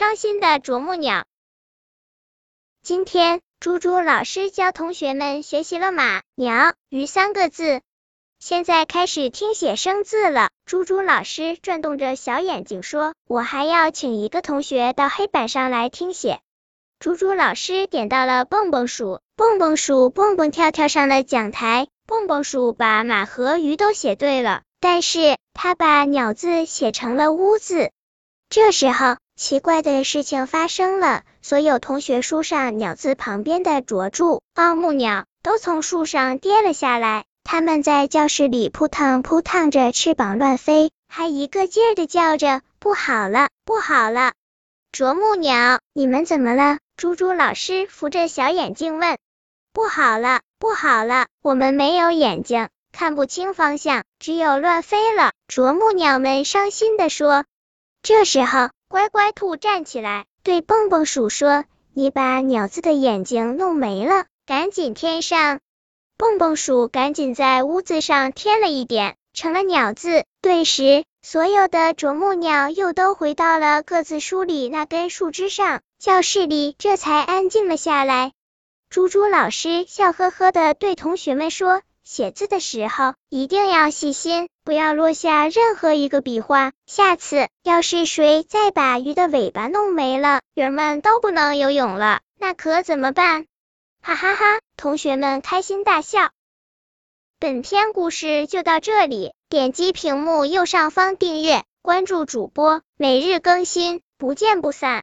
伤心的啄木鸟。今天，猪猪老师教同学们学习了马、鸟、鱼三个字，现在开始听写生字了。猪猪老师转动着小眼睛说：“我还要请一个同学到黑板上来听写。”猪猪老师点到了蹦蹦鼠，蹦蹦鼠蹦蹦跳跳上了讲台。蹦蹦鼠把马和鱼都写对了，但是他把鸟字写成了乌字。这时候，奇怪的事情发生了，所有同学书上鸟字旁边的啄柱、奥木鸟都从树上跌了下来，它们在教室里扑腾扑腾着，翅膀乱飞，还一个劲儿的叫着不好了，不好了！啄木鸟，你们怎么了？猪猪老师扶着小眼镜问。不好了，不好了，我们没有眼睛，看不清方向，只有乱飞了。啄木鸟们伤心的说。这时候，乖乖兔站起来，对蹦蹦鼠说：“你把鸟字的眼睛弄没了，赶紧添上。”蹦蹦鼠赶紧在屋子上添了一点，成了鸟字。顿时，所有的啄木鸟又都回到了各自书里那根树枝上，教室里这才安静了下来。猪猪老师笑呵呵的对同学们说：“写字的时候一定要细心，不要落下任何一个笔画。下次要是谁再把鱼的尾巴弄没了，鱼儿们都不能游泳了，那可怎么办？”哈哈哈，同学们开心大笑。本篇故事就到这里，点击屏幕右上方订阅，关注主播，每日更新，不见不散。